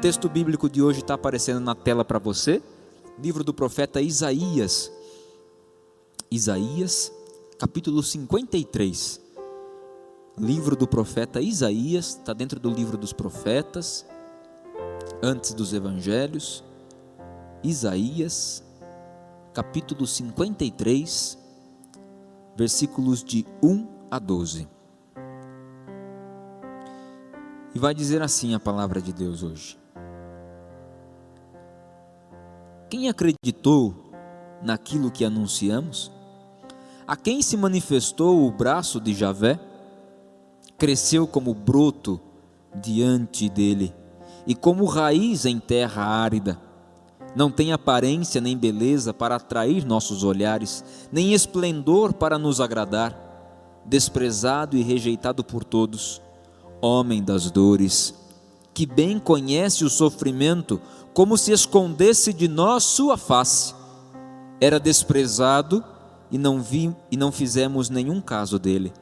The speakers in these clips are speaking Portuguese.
Texto bíblico de hoje está aparecendo na tela para você. Livro do profeta Isaías. Isaías, capítulo 53. Livro do profeta Isaías, está dentro do livro dos profetas, antes dos evangelhos. Isaías, capítulo 53, versículos de 1 a 12. E vai dizer assim a palavra de Deus hoje. Quem acreditou naquilo que anunciamos? A quem se manifestou o braço de Javé? Cresceu como broto diante dele e como raiz em terra árida. Não tem aparência nem beleza para atrair nossos olhares, nem esplendor para nos agradar. Desprezado e rejeitado por todos, homem das dores, que bem conhece o sofrimento, como se escondesse de nós sua face. Era desprezado e não vi e não fizemos nenhum caso dele.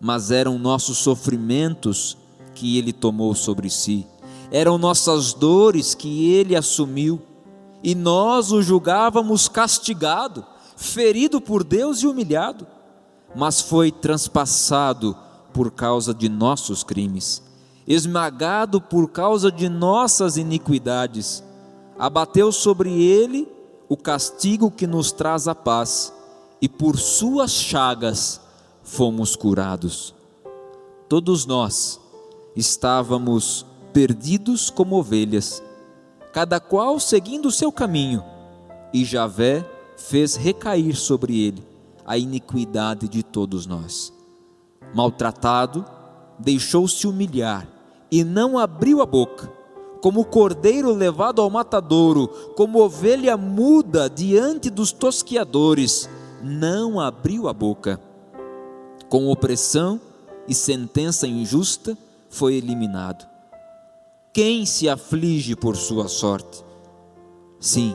Mas eram nossos sofrimentos que ele tomou sobre si. Eram nossas dores que ele assumiu, e nós o julgávamos castigado, ferido por Deus e humilhado, mas foi transpassado por causa de nossos crimes esmagado por causa de nossas iniquidades. Abateu sobre ele o castigo que nos traz a paz, e por suas chagas fomos curados. Todos nós estávamos perdidos como ovelhas, cada qual seguindo o seu caminho, e Javé fez recair sobre ele a iniquidade de todos nós. Maltratado, deixou-se humilhar e não abriu a boca, como cordeiro levado ao matadouro, como ovelha muda diante dos tosquiadores, não abriu a boca. Com opressão e sentença injusta foi eliminado. Quem se aflige por sua sorte? Sim,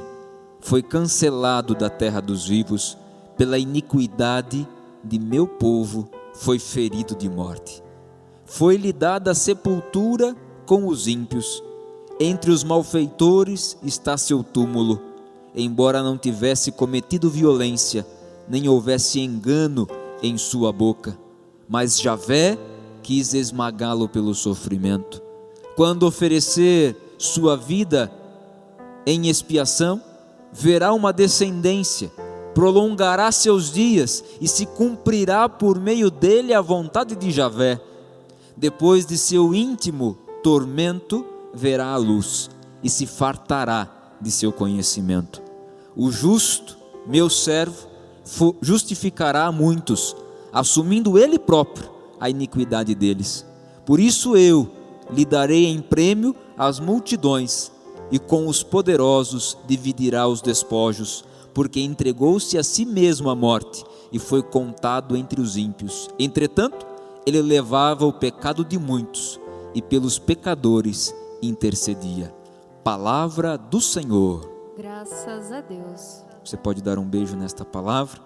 foi cancelado da terra dos vivos, pela iniquidade de meu povo foi ferido de morte foi-lhe dada sepultura com os ímpios. Entre os malfeitores está seu túmulo, embora não tivesse cometido violência, nem houvesse engano em sua boca. Mas Javé quis esmagá-lo pelo sofrimento. Quando oferecer sua vida em expiação, verá uma descendência, prolongará seus dias e se cumprirá por meio dele a vontade de Javé depois de seu íntimo tormento, verá a luz e se fartará de seu conhecimento. O justo, meu servo, justificará a muitos, assumindo ele próprio a iniquidade deles. Por isso eu lhe darei em prêmio as multidões, e com os poderosos dividirá os despojos, porque entregou-se a si mesmo à morte e foi contado entre os ímpios. Entretanto, ele levava o pecado de muitos e pelos pecadores intercedia. Palavra do Senhor. Graças a Deus. Você pode dar um beijo nesta palavra?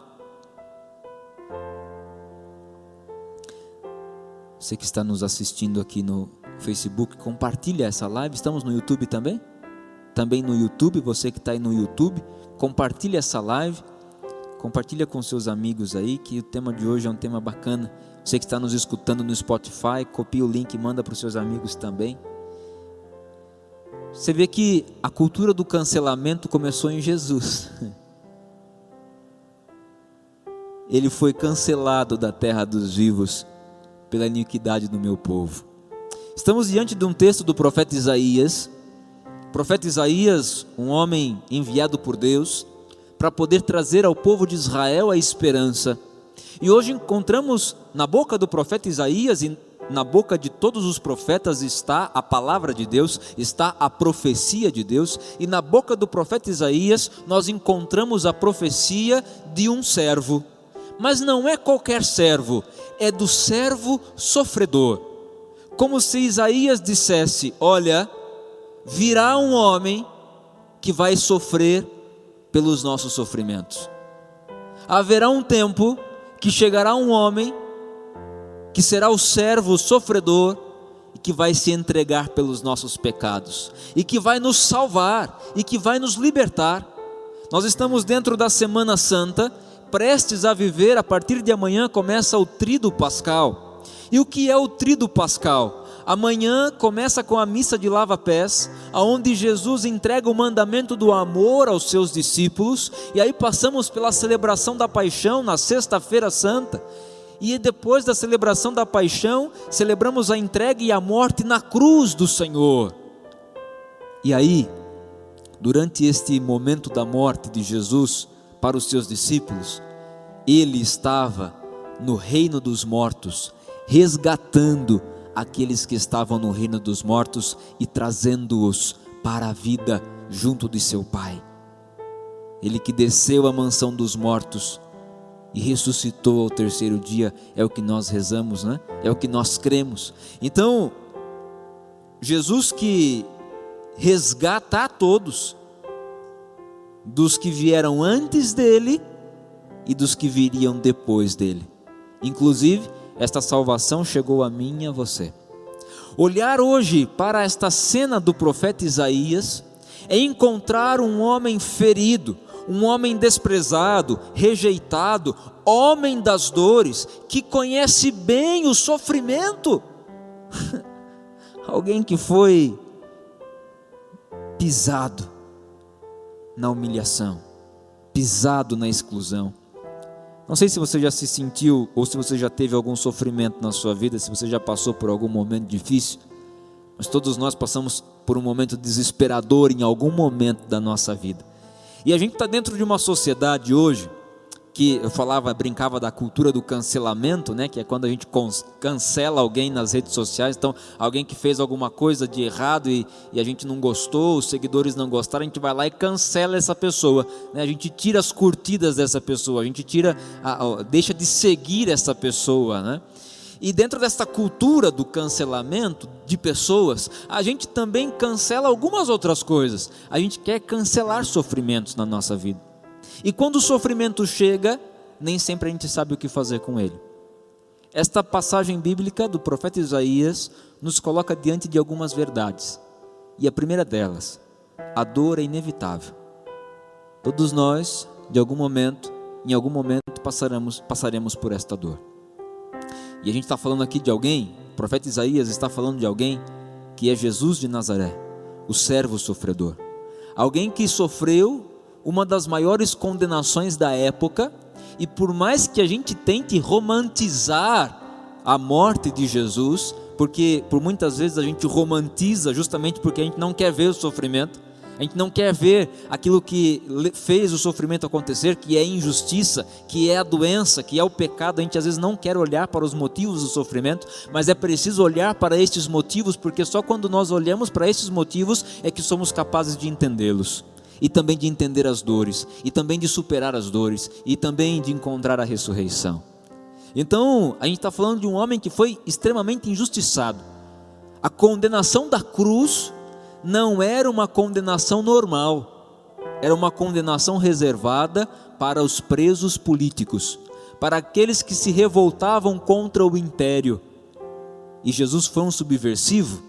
Você que está nos assistindo aqui no Facebook, compartilha essa live. Estamos no YouTube também? Também no YouTube, você que está aí no YouTube, compartilha essa live. Compartilha com seus amigos aí que o tema de hoje é um tema bacana. Você que está nos escutando no Spotify, copia o link e manda para os seus amigos também. Você vê que a cultura do cancelamento começou em Jesus. Ele foi cancelado da terra dos vivos pela iniquidade do meu povo. Estamos diante de um texto do profeta Isaías. O profeta Isaías, um homem enviado por Deus para poder trazer ao povo de Israel a esperança. E hoje encontramos na boca do profeta Isaías e na boca de todos os profetas está a palavra de Deus, está a profecia de Deus, e na boca do profeta Isaías nós encontramos a profecia de um servo. Mas não é qualquer servo, é do servo sofredor. Como se Isaías dissesse: Olha, virá um homem que vai sofrer pelos nossos sofrimentos. Haverá um tempo que chegará um homem que será o servo sofredor e que vai se entregar pelos nossos pecados e que vai nos salvar e que vai nos libertar. Nós estamos dentro da Semana Santa, prestes a viver, a partir de amanhã começa o Trido Pascal. E o que é o Trido Pascal? Amanhã começa com a missa de lava-pés, aonde Jesus entrega o mandamento do amor aos seus discípulos, e aí passamos pela celebração da paixão na Sexta-feira Santa, e depois da celebração da paixão, celebramos a entrega e a morte na cruz do Senhor. E aí, durante este momento da morte de Jesus para os seus discípulos, ele estava no reino dos mortos, resgatando aqueles que estavam no reino dos mortos e trazendo-os para a vida junto de seu Pai. Ele que desceu à mansão dos mortos e ressuscitou ao terceiro dia, é o que nós rezamos, né? É o que nós cremos. Então, Jesus que resgata a todos, dos que vieram antes dele e dos que viriam depois dele. Inclusive, esta salvação chegou a mim e a você. Olhar hoje para esta cena do profeta Isaías é encontrar um homem ferido, um homem desprezado, rejeitado, homem das dores, que conhece bem o sofrimento. Alguém que foi pisado na humilhação, pisado na exclusão. Não sei se você já se sentiu ou se você já teve algum sofrimento na sua vida, se você já passou por algum momento difícil, mas todos nós passamos por um momento desesperador em algum momento da nossa vida. E a gente está dentro de uma sociedade hoje que eu falava, brincava da cultura do cancelamento, né? Que é quando a gente cancela alguém nas redes sociais. Então, alguém que fez alguma coisa de errado e, e, a gente não gostou, os seguidores não gostaram, a gente vai lá e cancela essa pessoa. Né? A gente tira as curtidas dessa pessoa, a gente tira, a, a, deixa de seguir essa pessoa, né? E dentro dessa cultura do cancelamento de pessoas, a gente também cancela algumas outras coisas. A gente quer cancelar sofrimentos na nossa vida. E quando o sofrimento chega, nem sempre a gente sabe o que fazer com ele. Esta passagem bíblica do profeta Isaías nos coloca diante de algumas verdades. E a primeira delas, a dor é inevitável. Todos nós, de algum momento, em algum momento passaremos, passaremos por esta dor. E a gente está falando aqui de alguém, o profeta Isaías está falando de alguém que é Jesus de Nazaré, o servo sofredor. Alguém que sofreu uma das maiores condenações da época, e por mais que a gente tente romantizar a morte de Jesus, porque por muitas vezes a gente romantiza justamente porque a gente não quer ver o sofrimento, a gente não quer ver aquilo que fez o sofrimento acontecer, que é injustiça, que é a doença, que é o pecado. A gente às vezes não quer olhar para os motivos do sofrimento, mas é preciso olhar para estes motivos, porque só quando nós olhamos para estes motivos é que somos capazes de entendê-los. E também de entender as dores, e também de superar as dores, e também de encontrar a ressurreição. Então, a gente está falando de um homem que foi extremamente injustiçado. A condenação da cruz não era uma condenação normal, era uma condenação reservada para os presos políticos, para aqueles que se revoltavam contra o império. E Jesus foi um subversivo,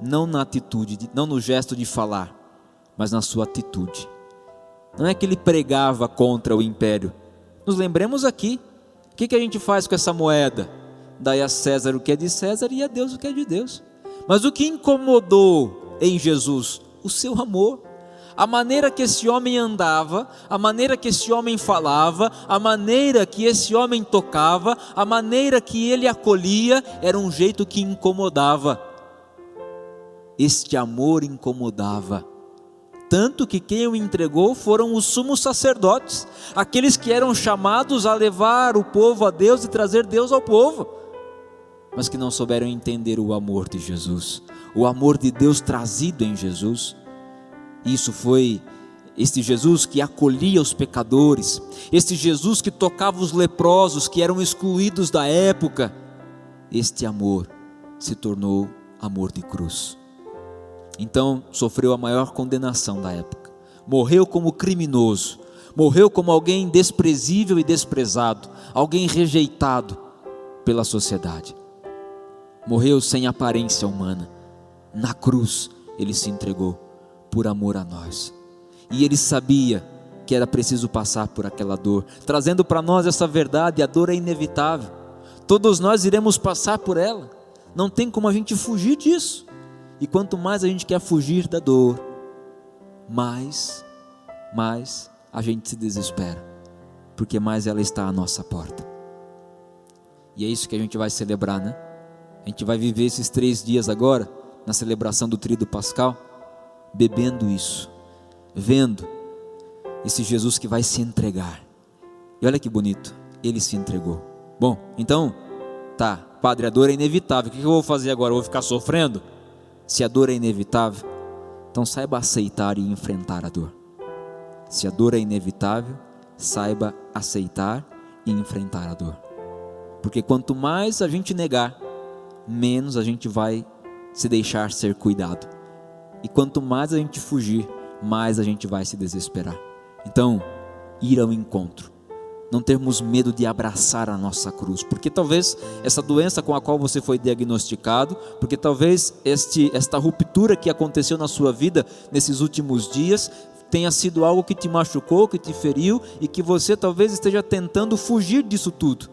não na atitude, não no gesto de falar, mas na sua atitude. Não é que ele pregava contra o império. Nos lembremos aqui, o que, que a gente faz com essa moeda? Dai a César o que é de César e a Deus o que é de Deus. Mas o que incomodou em Jesus? O seu amor. A maneira que esse homem andava, a maneira que esse homem falava, a maneira que esse homem tocava, a maneira que ele acolhia, era um jeito que incomodava. Este amor incomodava. Tanto que quem o entregou foram os sumos sacerdotes, aqueles que eram chamados a levar o povo a Deus e trazer Deus ao povo, mas que não souberam entender o amor de Jesus, o amor de Deus trazido em Jesus. Isso foi este Jesus que acolhia os pecadores, este Jesus que tocava os leprosos que eram excluídos da época. Este amor se tornou amor de cruz. Então sofreu a maior condenação da época. Morreu como criminoso, morreu como alguém desprezível e desprezado, alguém rejeitado pela sociedade. Morreu sem aparência humana. Na cruz ele se entregou por amor a nós. E ele sabia que era preciso passar por aquela dor, trazendo para nós essa verdade: a dor é inevitável. Todos nós iremos passar por ela. Não tem como a gente fugir disso. E quanto mais a gente quer fugir da dor, mais, mais a gente se desespera, porque mais ela está à nossa porta. E é isso que a gente vai celebrar, né? A gente vai viver esses três dias agora, na celebração do Tríduo Pascal, bebendo isso, vendo esse Jesus que vai se entregar. E olha que bonito, ele se entregou. Bom, então, tá, Padre, a dor é inevitável. O que eu vou fazer agora? Eu vou ficar sofrendo? Se a dor é inevitável, então saiba aceitar e enfrentar a dor. Se a dor é inevitável, saiba aceitar e enfrentar a dor. Porque quanto mais a gente negar, menos a gente vai se deixar ser cuidado. E quanto mais a gente fugir, mais a gente vai se desesperar. Então, ir ao encontro não termos medo de abraçar a nossa cruz, porque talvez essa doença com a qual você foi diagnosticado, porque talvez este, esta ruptura que aconteceu na sua vida nesses últimos dias tenha sido algo que te machucou, que te feriu e que você talvez esteja tentando fugir disso tudo.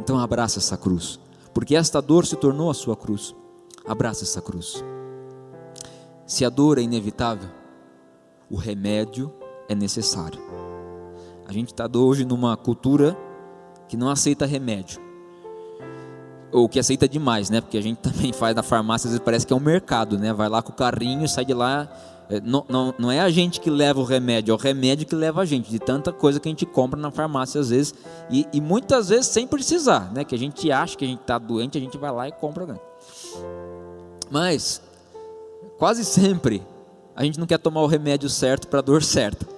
Então abraça essa cruz, porque esta dor se tornou a sua cruz. Abraça essa cruz. Se a dor é inevitável, o remédio é necessário. A gente está hoje numa cultura que não aceita remédio. Ou que aceita demais, né? Porque a gente também faz na farmácia, às vezes parece que é um mercado, né? Vai lá com o carrinho sai de lá. É, não, não, não é a gente que leva o remédio, é o remédio que leva a gente, de tanta coisa que a gente compra na farmácia às vezes, e, e muitas vezes sem precisar, né? Que a gente acha que a gente está doente, a gente vai lá e compra. Né? Mas, quase sempre, a gente não quer tomar o remédio certo para a dor certa.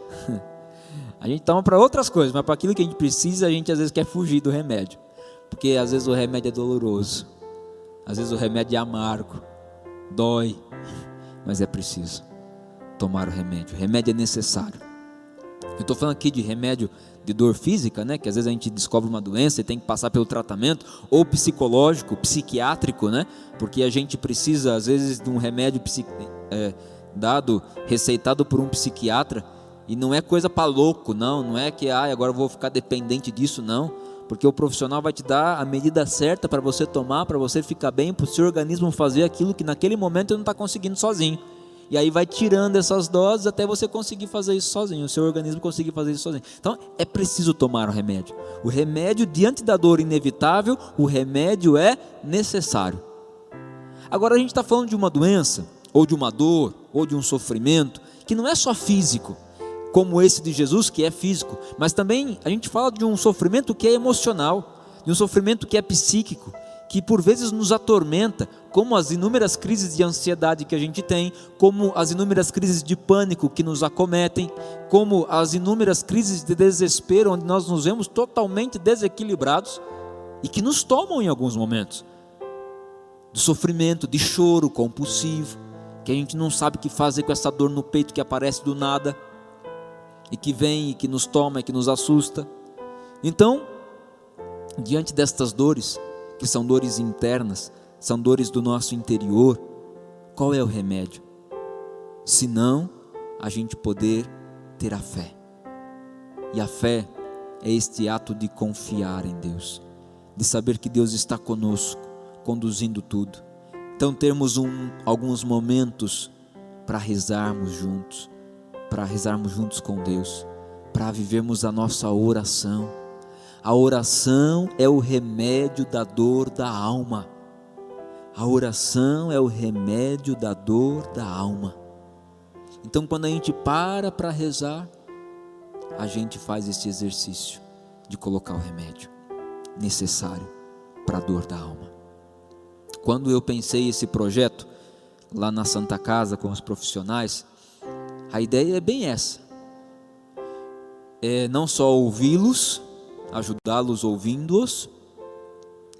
A gente toma para outras coisas, mas para aquilo que a gente precisa, a gente às vezes quer fugir do remédio. Porque às vezes o remédio é doloroso. Às vezes o remédio é amargo. Dói. Mas é preciso tomar o remédio. O remédio é necessário. Eu estou falando aqui de remédio de dor física, né? Que às vezes a gente descobre uma doença e tem que passar pelo tratamento, ou psicológico, psiquiátrico, né? Porque a gente precisa, às vezes, de um remédio é, dado, receitado por um psiquiatra e não é coisa para louco, não. Não é que ah, agora eu vou ficar dependente disso, não. Porque o profissional vai te dar a medida certa para você tomar, para você ficar bem, para o seu organismo fazer aquilo que naquele momento não está conseguindo sozinho. E aí vai tirando essas doses até você conseguir fazer isso sozinho, o seu organismo conseguir fazer isso sozinho. Então é preciso tomar o remédio. O remédio, diante da dor inevitável, o remédio é necessário. Agora a gente está falando de uma doença, ou de uma dor, ou de um sofrimento, que não é só físico como esse de Jesus, que é físico, mas também a gente fala de um sofrimento que é emocional, de um sofrimento que é psíquico, que por vezes nos atormenta, como as inúmeras crises de ansiedade que a gente tem, como as inúmeras crises de pânico que nos acometem, como as inúmeras crises de desespero, onde nós nos vemos totalmente desequilibrados e que nos tomam em alguns momentos. De sofrimento, de choro compulsivo, que a gente não sabe o que fazer com essa dor no peito que aparece do nada e que vem e que nos toma e que nos assusta. Então, diante destas dores que são dores internas, são dores do nosso interior, qual é o remédio? Se não, a gente poder ter a fé. E a fé é este ato de confiar em Deus, de saber que Deus está conosco, conduzindo tudo. Então, termos um, alguns momentos para rezarmos juntos, para rezarmos juntos com Deus, para vivermos a nossa oração. A oração é o remédio da dor da alma. A oração é o remédio da dor da alma. Então, quando a gente para para rezar, a gente faz esse exercício de colocar o remédio necessário para a dor da alma. Quando eu pensei esse projeto lá na Santa Casa com os profissionais, a ideia é bem essa: é não só ouvi-los, ajudá-los ouvindo-os,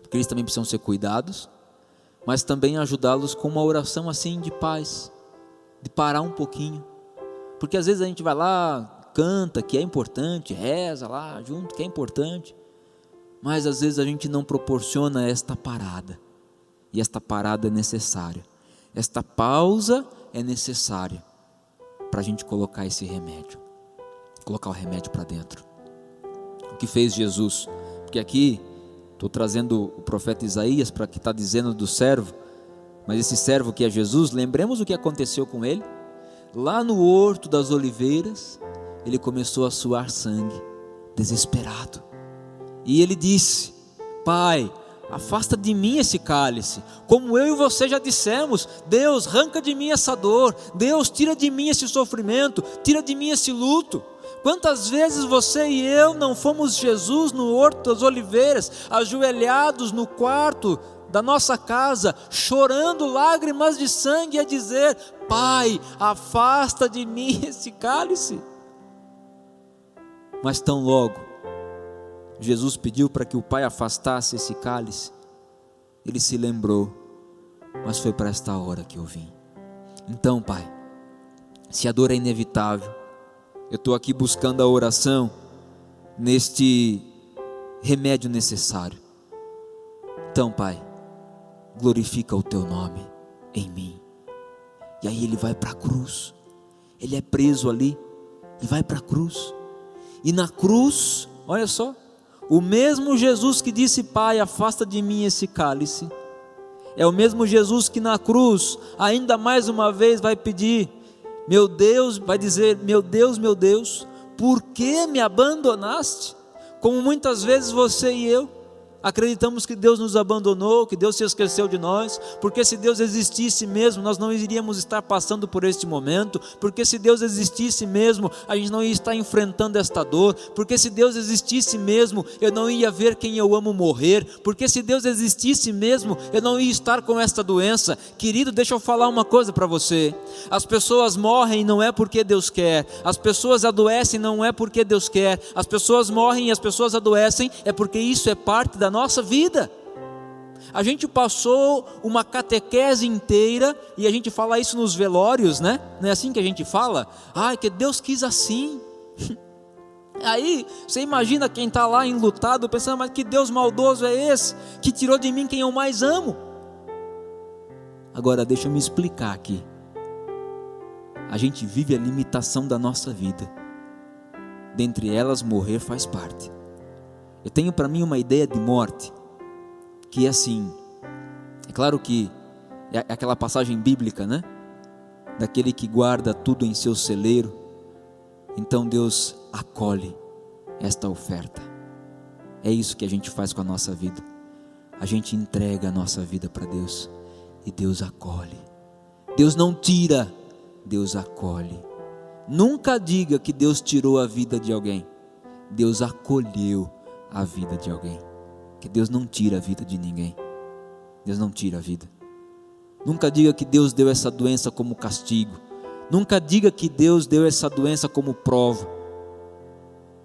porque eles também precisam ser cuidados, mas também ajudá-los com uma oração assim de paz, de parar um pouquinho, porque às vezes a gente vai lá, canta que é importante, reza lá junto que é importante, mas às vezes a gente não proporciona esta parada, e esta parada é necessária, esta pausa é necessária para a gente colocar esse remédio, colocar o remédio para dentro. O que fez Jesus? Porque aqui estou trazendo o profeta Isaías para que está dizendo do servo, mas esse servo que é Jesus, lembremos o que aconteceu com ele lá no Horto das Oliveiras, ele começou a suar sangue, desesperado. E ele disse: Pai, afasta de mim esse cálice. Como eu e você já dissemos, Deus, arranca de mim essa dor. Deus, tira de mim esse sofrimento, tira de mim esse luto. Quantas vezes você e eu não fomos Jesus no Horto das Oliveiras, ajoelhados no quarto da nossa casa, chorando lágrimas de sangue, a dizer: Pai, afasta de mim esse cálice. Mas tão logo Jesus pediu para que o Pai afastasse esse cálice, ele se lembrou, mas foi para esta hora que eu vim. Então, Pai, se a dor é inevitável, eu estou aqui buscando a oração neste remédio necessário. Então, Pai, glorifica o Teu nome em mim. E aí ele vai para a cruz, ele é preso ali e vai para a cruz. E na cruz, olha só, o mesmo Jesus que disse: Pai, afasta de mim esse cálice, é o mesmo Jesus que na cruz, ainda mais uma vez, vai pedir: Meu Deus, vai dizer: Meu Deus, meu Deus, por que me abandonaste? Como muitas vezes você e eu, Acreditamos que Deus nos abandonou, que Deus se esqueceu de nós, porque se Deus existisse mesmo, nós não iríamos estar passando por este momento, porque se Deus existisse mesmo, a gente não ia estar enfrentando esta dor, porque se Deus existisse mesmo, eu não ia ver quem eu amo morrer, porque se Deus existisse mesmo, eu não ia estar com esta doença. Querido, deixa eu falar uma coisa para você: as pessoas morrem não é porque Deus quer, as pessoas adoecem não é porque Deus quer, as pessoas morrem e as pessoas adoecem é porque isso é parte da da nossa vida. A gente passou uma catequese inteira, e a gente fala isso nos velórios, né? Não é assim que a gente fala? Ai, que Deus quis assim. Aí você imagina quem está lá enlutado, pensando, mas que Deus maldoso é esse, que tirou de mim quem eu mais amo. Agora deixa eu me explicar aqui. A gente vive a limitação da nossa vida. Dentre elas, morrer faz parte. Eu tenho para mim uma ideia de morte que é assim. É claro que é aquela passagem bíblica, né? Daquele que guarda tudo em seu celeiro. Então Deus acolhe esta oferta. É isso que a gente faz com a nossa vida. A gente entrega a nossa vida para Deus e Deus acolhe. Deus não tira, Deus acolhe. Nunca diga que Deus tirou a vida de alguém. Deus acolheu a vida de alguém. Que Deus não tira a vida de ninguém. Deus não tira a vida. Nunca diga que Deus deu essa doença como castigo. Nunca diga que Deus deu essa doença como prova.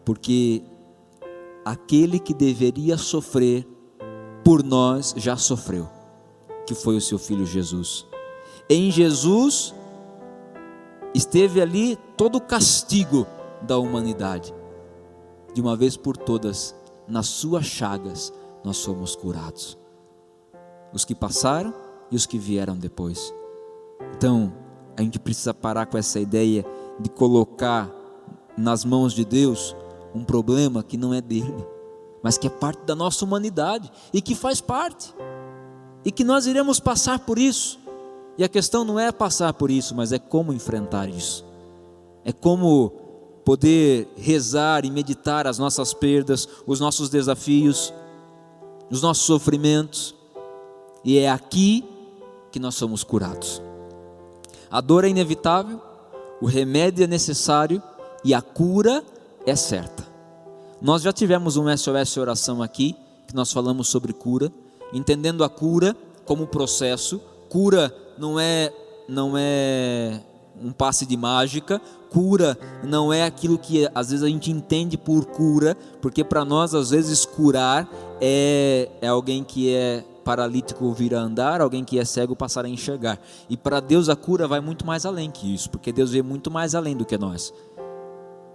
Porque aquele que deveria sofrer por nós já sofreu, que foi o seu filho Jesus. Em Jesus esteve ali todo o castigo da humanidade. De uma vez por todas, nas suas chagas nós somos curados. os que passaram e os que vieram depois. Então, a gente precisa parar com essa ideia de colocar nas mãos de Deus um problema que não é dele, mas que é parte da nossa humanidade e que faz parte, e que nós iremos passar por isso. E a questão não é passar por isso, mas é como enfrentar isso, é como poder rezar e meditar as nossas perdas, os nossos desafios, os nossos sofrimentos, e é aqui que nós somos curados. A dor é inevitável, o remédio é necessário e a cura é certa. Nós já tivemos um SOS oração aqui, que nós falamos sobre cura, entendendo a cura como processo. Cura não é não é um passe de mágica, cura não é aquilo que às vezes a gente entende por cura, porque para nós às vezes curar é, é alguém que é paralítico vir a andar, alguém que é cego passar a enxergar. E para Deus a cura vai muito mais além que isso, porque Deus vê muito mais além do que nós.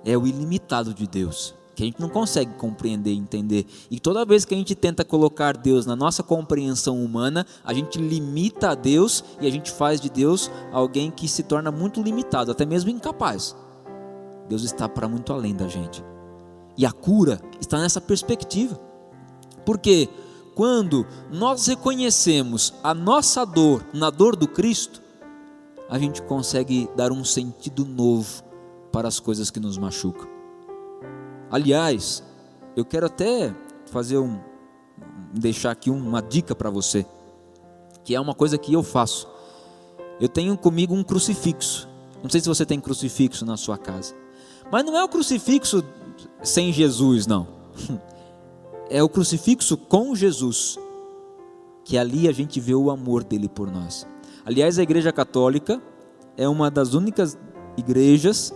É o ilimitado de Deus, que a gente não consegue compreender e entender. E toda vez que a gente tenta colocar Deus na nossa compreensão humana, a gente limita a Deus e a gente faz de Deus alguém que se torna muito limitado, até mesmo incapaz. Deus está para muito além da gente. E a cura está nessa perspectiva. Porque quando nós reconhecemos a nossa dor na dor do Cristo, a gente consegue dar um sentido novo para as coisas que nos machucam. Aliás, eu quero até fazer um deixar aqui uma dica para você, que é uma coisa que eu faço. Eu tenho comigo um crucifixo. Não sei se você tem crucifixo na sua casa. Mas não é o crucifixo sem Jesus, não. é o crucifixo com Jesus, que ali a gente vê o amor dele por nós. Aliás, a Igreja Católica é uma das únicas igrejas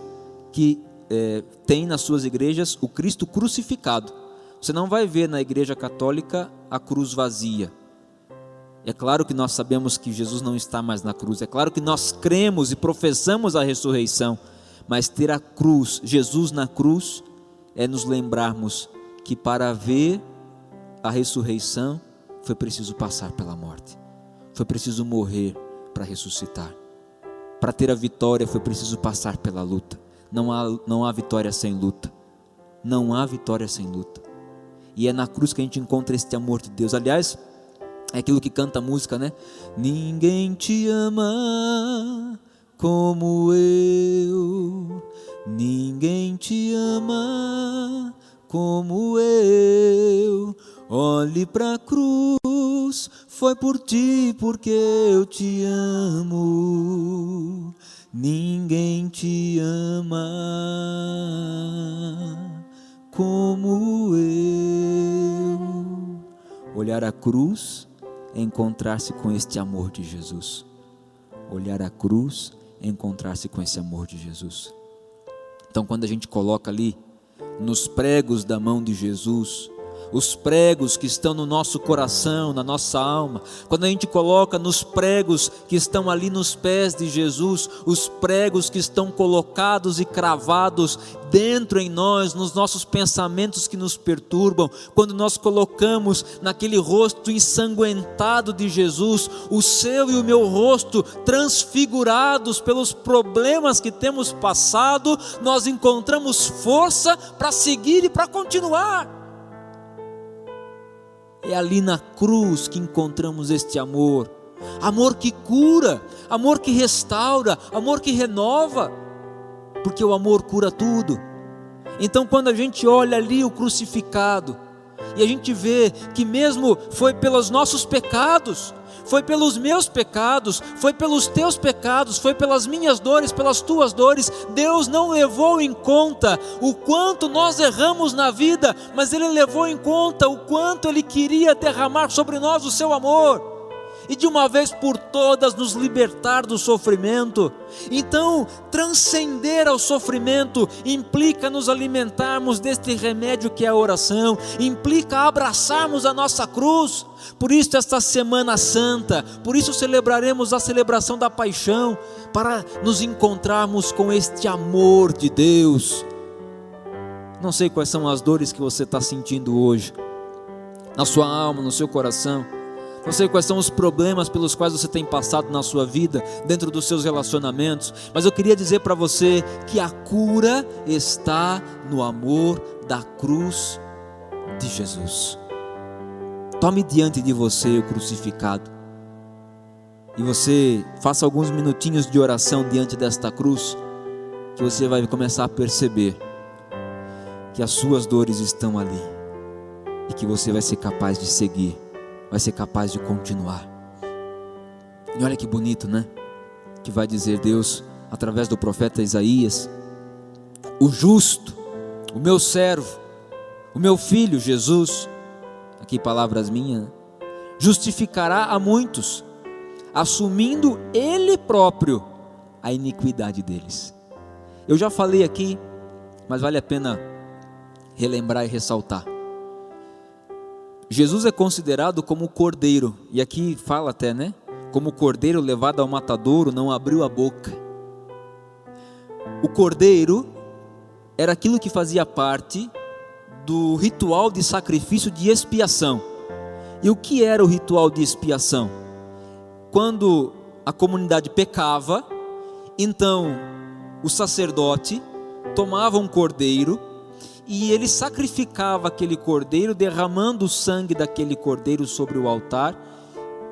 que é, tem nas suas igrejas o Cristo crucificado. Você não vai ver na Igreja Católica a cruz vazia. É claro que nós sabemos que Jesus não está mais na cruz, é claro que nós cremos e professamos a ressurreição, mas ter a cruz, Jesus na cruz, é nos lembrarmos que para ver a ressurreição foi preciso passar pela morte, foi preciso morrer para ressuscitar. Para ter a vitória foi preciso passar pela luta. Não há, não há vitória sem luta. Não há vitória sem luta. E é na cruz que a gente encontra este amor de Deus. Aliás, é aquilo que canta a música, né? Ninguém te ama como eu. Ninguém te ama como eu. Olhe para a cruz, foi por ti porque eu te amo. Ninguém te ama como eu. Olhar a cruz é encontrar-se com este amor de Jesus. Olhar a cruz é encontrar-se com esse amor de Jesus. Então, quando a gente coloca ali nos pregos da mão de Jesus, os pregos que estão no nosso coração, na nossa alma, quando a gente coloca nos pregos que estão ali nos pés de Jesus, os pregos que estão colocados e cravados dentro em nós, nos nossos pensamentos que nos perturbam, quando nós colocamos naquele rosto ensanguentado de Jesus, o seu e o meu rosto transfigurados pelos problemas que temos passado, nós encontramos força para seguir e para continuar. É ali na cruz que encontramos este amor. Amor que cura, amor que restaura, amor que renova, porque o amor cura tudo. Então, quando a gente olha ali o crucificado, e a gente vê que, mesmo foi pelos nossos pecados, foi pelos meus pecados, foi pelos teus pecados, foi pelas minhas dores, pelas tuas dores. Deus não levou em conta o quanto nós erramos na vida, mas Ele levou em conta o quanto Ele queria derramar sobre nós o seu amor e de uma vez por todas nos libertar do sofrimento. Então, transcender ao sofrimento implica nos alimentarmos deste remédio que é a oração, implica abraçarmos a nossa cruz. Por isso, esta Semana Santa, por isso celebraremos a celebração da paixão, para nos encontrarmos com este amor de Deus. Não sei quais são as dores que você está sentindo hoje, na sua alma, no seu coração Não sei quais são os problemas pelos quais você tem passado na sua vida, dentro dos seus relacionamentos, mas eu queria dizer para você que a cura está no amor da cruz de Jesus. Tome diante de você o crucificado e você faça alguns minutinhos de oração diante desta cruz, que você vai começar a perceber que as suas dores estão ali e que você vai ser capaz de seguir vai ser capaz de continuar. E olha que bonito, né? Que vai dizer Deus através do profeta Isaías: O justo, o meu servo, o meu filho Jesus, aqui palavras minhas, justificará a muitos, assumindo ele próprio a iniquidade deles. Eu já falei aqui, mas vale a pena relembrar e ressaltar. Jesus é considerado como o cordeiro, e aqui fala até, né? Como o cordeiro levado ao matadouro não abriu a boca. O cordeiro era aquilo que fazia parte do ritual de sacrifício de expiação. E o que era o ritual de expiação? Quando a comunidade pecava, então o sacerdote tomava um cordeiro e ele sacrificava aquele cordeiro, derramando o sangue daquele cordeiro sobre o altar,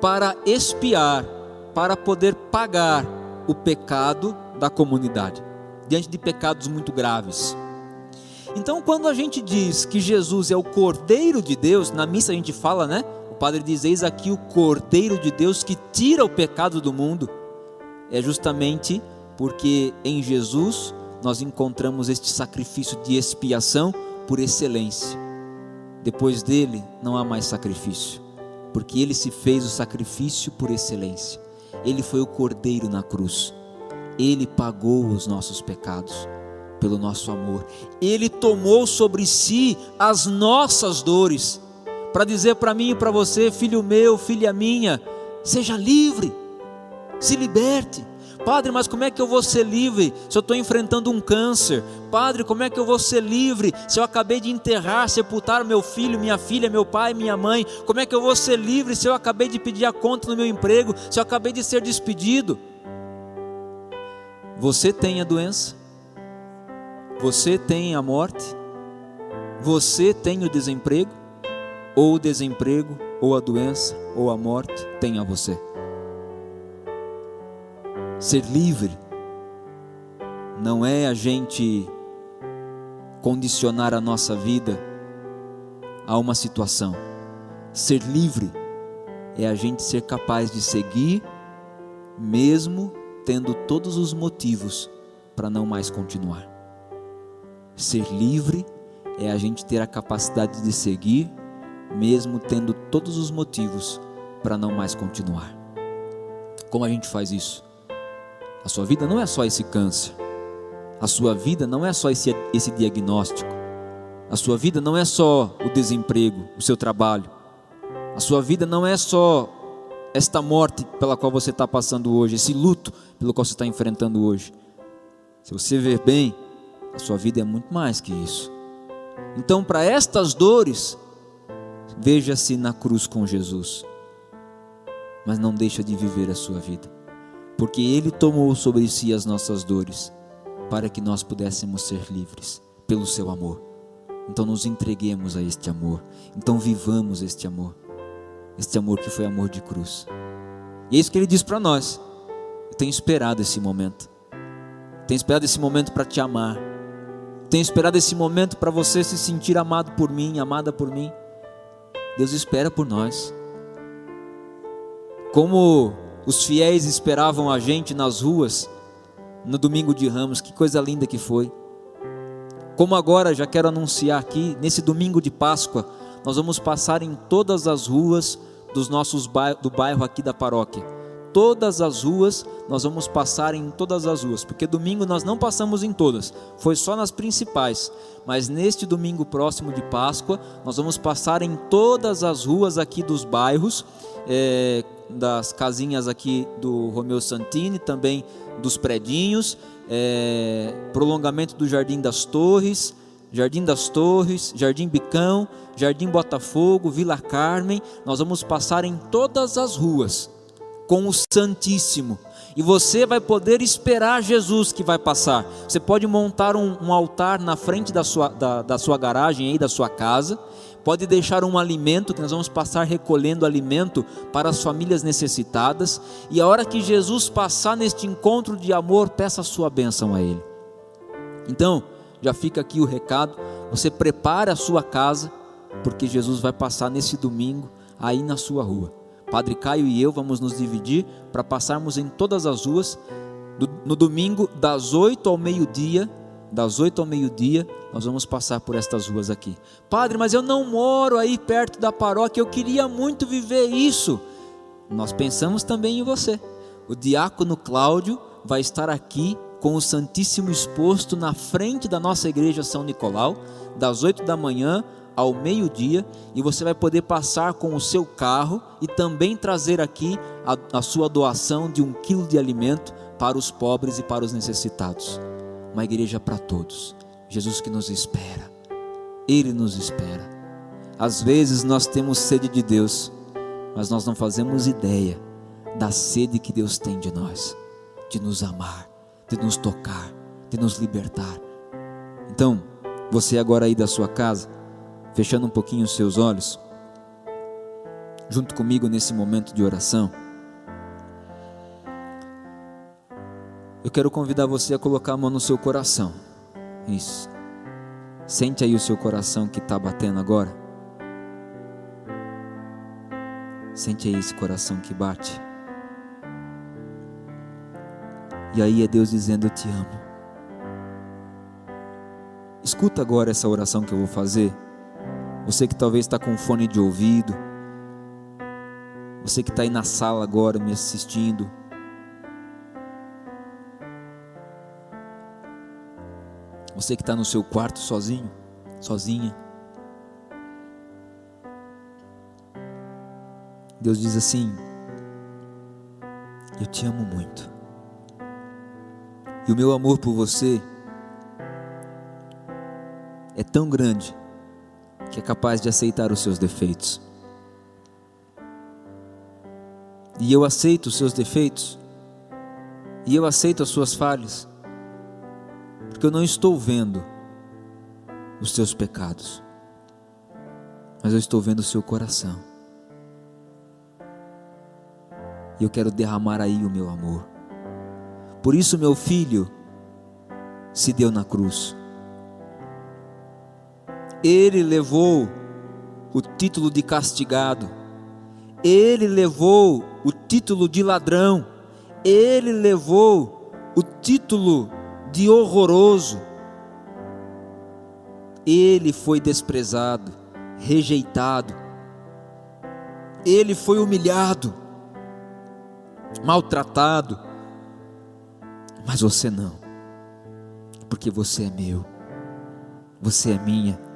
para expiar, para poder pagar o pecado da comunidade, diante de pecados muito graves. Então, quando a gente diz que Jesus é o Cordeiro de Deus, na missa a gente fala, né? O padre diz: Eis aqui o Cordeiro de Deus que tira o pecado do mundo. É justamente porque em Jesus nós encontramos este sacrifício de expiação por excelência. Depois dele não há mais sacrifício, porque ele se fez o sacrifício por excelência. Ele foi o cordeiro na cruz. Ele pagou os nossos pecados pelo nosso amor. Ele tomou sobre si as nossas dores para dizer para mim e para você, filho meu, filha minha, seja livre, se liberte. Padre, mas como é que eu vou ser livre se eu estou enfrentando um câncer? Padre, como é que eu vou ser livre se eu acabei de enterrar, sepultar meu filho, minha filha, meu pai, minha mãe? Como é que eu vou ser livre se eu acabei de pedir a conta no meu emprego, se eu acabei de ser despedido? Você tem a doença, você tem a morte, você tem o desemprego, ou o desemprego, ou a doença, ou a morte tem a você ser livre não é a gente condicionar a nossa vida a uma situação. Ser livre é a gente ser capaz de seguir, mesmo tendo todos os motivos para não mais continuar. Ser livre é a gente ter a capacidade de seguir, mesmo tendo todos os motivos para não mais continuar. Como a gente faz isso? A sua vida não é só esse câncer. A sua vida não é só esse, esse diagnóstico. A sua vida não é só o desemprego, o seu trabalho. A sua vida não é só esta morte pela qual você está passando hoje, esse luto pelo qual você está enfrentando hoje. Se você ver bem, a sua vida é muito mais que isso. Então, para estas dores, veja-se na cruz com Jesus, mas não deixa de viver a sua vida porque Ele tomou sobre si as nossas dores, para que nós pudéssemos ser livres pelo Seu amor. Então nos entreguemos a este amor, então vivamos este amor, este amor que foi amor de cruz. E é isso que Ele diz para nós. Eu tenho esperado esse momento, tenho esperado esse momento para te amar, tenho esperado esse momento para você se sentir amado por mim, amada por mim. Deus espera por nós. Como os fiéis esperavam a gente nas ruas no domingo de Ramos, que coisa linda que foi. Como agora já quero anunciar aqui, nesse domingo de Páscoa, nós vamos passar em todas as ruas dos nossos do bairro aqui da paróquia. Todas as ruas, nós vamos passar em todas as ruas, porque domingo nós não passamos em todas, foi só nas principais. Mas neste domingo próximo de Páscoa, nós vamos passar em todas as ruas aqui dos bairros, é, das casinhas aqui do Romeu Santini, também dos predinhos, é, prolongamento do Jardim das Torres, Jardim das Torres, Jardim Bicão, Jardim Botafogo, Vila Carmen, nós vamos passar em todas as ruas com o Santíssimo. E você vai poder esperar Jesus que vai passar. Você pode montar um, um altar na frente da sua, da, da sua garagem aí, da sua casa. Pode deixar um alimento, que nós vamos passar recolhendo alimento para as famílias necessitadas. E a hora que Jesus passar neste encontro de amor, peça a sua bênção a Ele. Então, já fica aqui o recado. Você prepare a sua casa, porque Jesus vai passar nesse domingo aí na sua rua. Padre Caio e eu vamos nos dividir para passarmos em todas as ruas no domingo das 8 ao meio-dia, das 8 ao meio-dia, nós vamos passar por estas ruas aqui. Padre, mas eu não moro aí perto da paróquia, eu queria muito viver isso. Nós pensamos também em você. O diácono Cláudio vai estar aqui com o Santíssimo exposto na frente da nossa igreja São Nicolau, das 8 da manhã ao meio-dia e você vai poder passar com o seu carro e também trazer aqui a, a sua doação de um quilo de alimento para os pobres e para os necessitados. Uma igreja para todos. Jesus que nos espera. Ele nos espera. Às vezes nós temos sede de Deus, mas nós não fazemos ideia da sede que Deus tem de nós, de nos amar, de nos tocar, de nos libertar. Então, você agora aí da sua casa, fechando um pouquinho os seus olhos, junto comigo nesse momento de oração. Eu quero convidar você a colocar a mão no seu coração. Isso. Sente aí o seu coração que está batendo agora. Sente aí esse coração que bate. E aí é Deus dizendo: Eu te amo. Escuta agora essa oração que eu vou fazer. Você que talvez está com fone de ouvido. Você que está aí na sala agora me assistindo. Você que está no seu quarto sozinho, sozinha. Deus diz assim: Eu te amo muito. E o meu amor por você é tão grande que é capaz de aceitar os seus defeitos. E eu aceito os seus defeitos, e eu aceito as suas falhas, porque eu não estou vendo os seus pecados, mas eu estou vendo o seu coração. E eu quero derramar aí o meu amor. Por isso, meu filho se deu na cruz ele levou o título de castigado, ele levou o título de ladrão, ele levou o título de horroroso. Ele foi desprezado, rejeitado, ele foi humilhado, maltratado, mas você não, porque você é meu, você é minha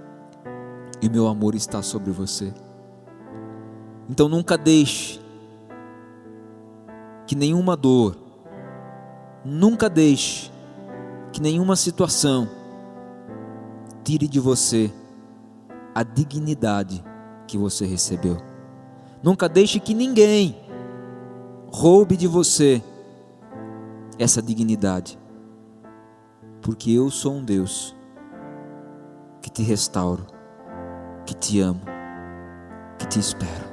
e meu amor está sobre você. Então nunca deixe que nenhuma dor, nunca deixe que nenhuma situação tire de você a dignidade que você recebeu. Nunca deixe que ninguém roube de você essa dignidade, porque eu sou um Deus que te restauro que te amo, que te espero.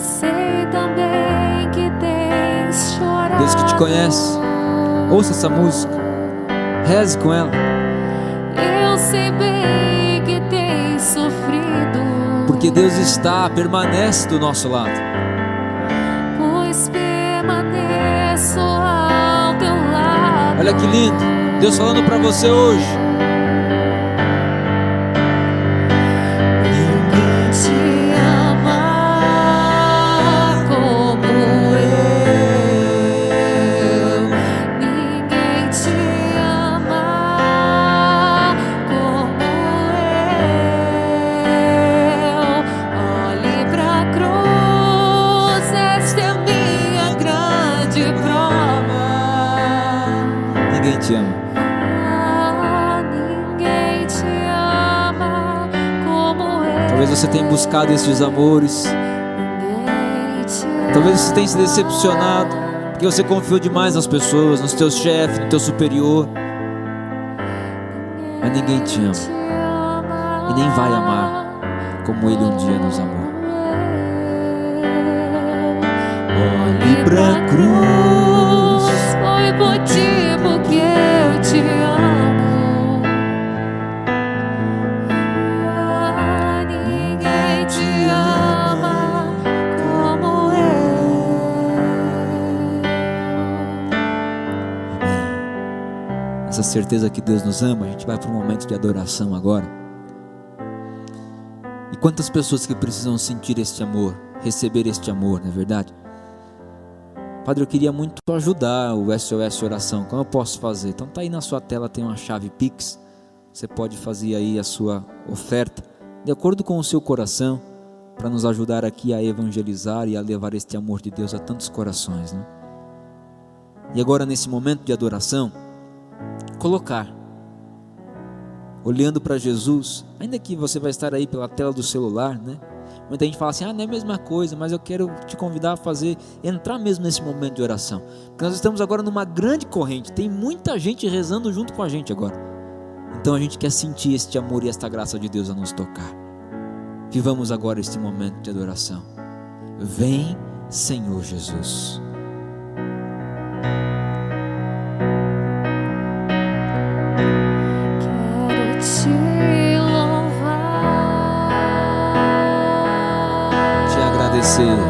Sei também que tens chorado. Deus que te conhece, ouça essa música, reze com ela. Eu sei bem que tens sofrido. Porque Deus está, permanece do nosso lado. Pois permaneço ao teu lado. Olha que lindo, Deus falando para você hoje. Você tenha buscado esses amores. Talvez você tenha se decepcionado. Porque você confiou demais nas pessoas, nos teus chefes, no teu superior. Mas ninguém te ama. ama E nem vai amar como Ele um dia nos amou. Olhe pra cruz, certeza que Deus nos ama, a gente vai para um momento de adoração agora. E quantas pessoas que precisam sentir este amor, receber este amor, não é verdade? Padre, eu queria muito ajudar o SOS Oração. Como eu posso fazer? Então tá aí na sua tela tem uma chave Pix. Você pode fazer aí a sua oferta de acordo com o seu coração para nos ajudar aqui a evangelizar e a levar este amor de Deus a tantos corações, né? E agora nesse momento de adoração, colocar olhando para Jesus, ainda que você vai estar aí pela tela do celular, né? Muita gente fala assim: "Ah, não é a mesma coisa", mas eu quero te convidar a fazer entrar mesmo nesse momento de oração. Porque nós estamos agora numa grande corrente, tem muita gente rezando junto com a gente agora. Então a gente quer sentir este amor e esta graça de Deus a nos tocar. Vivamos agora este momento de adoração. Vem, Senhor Jesus. Agradecer. te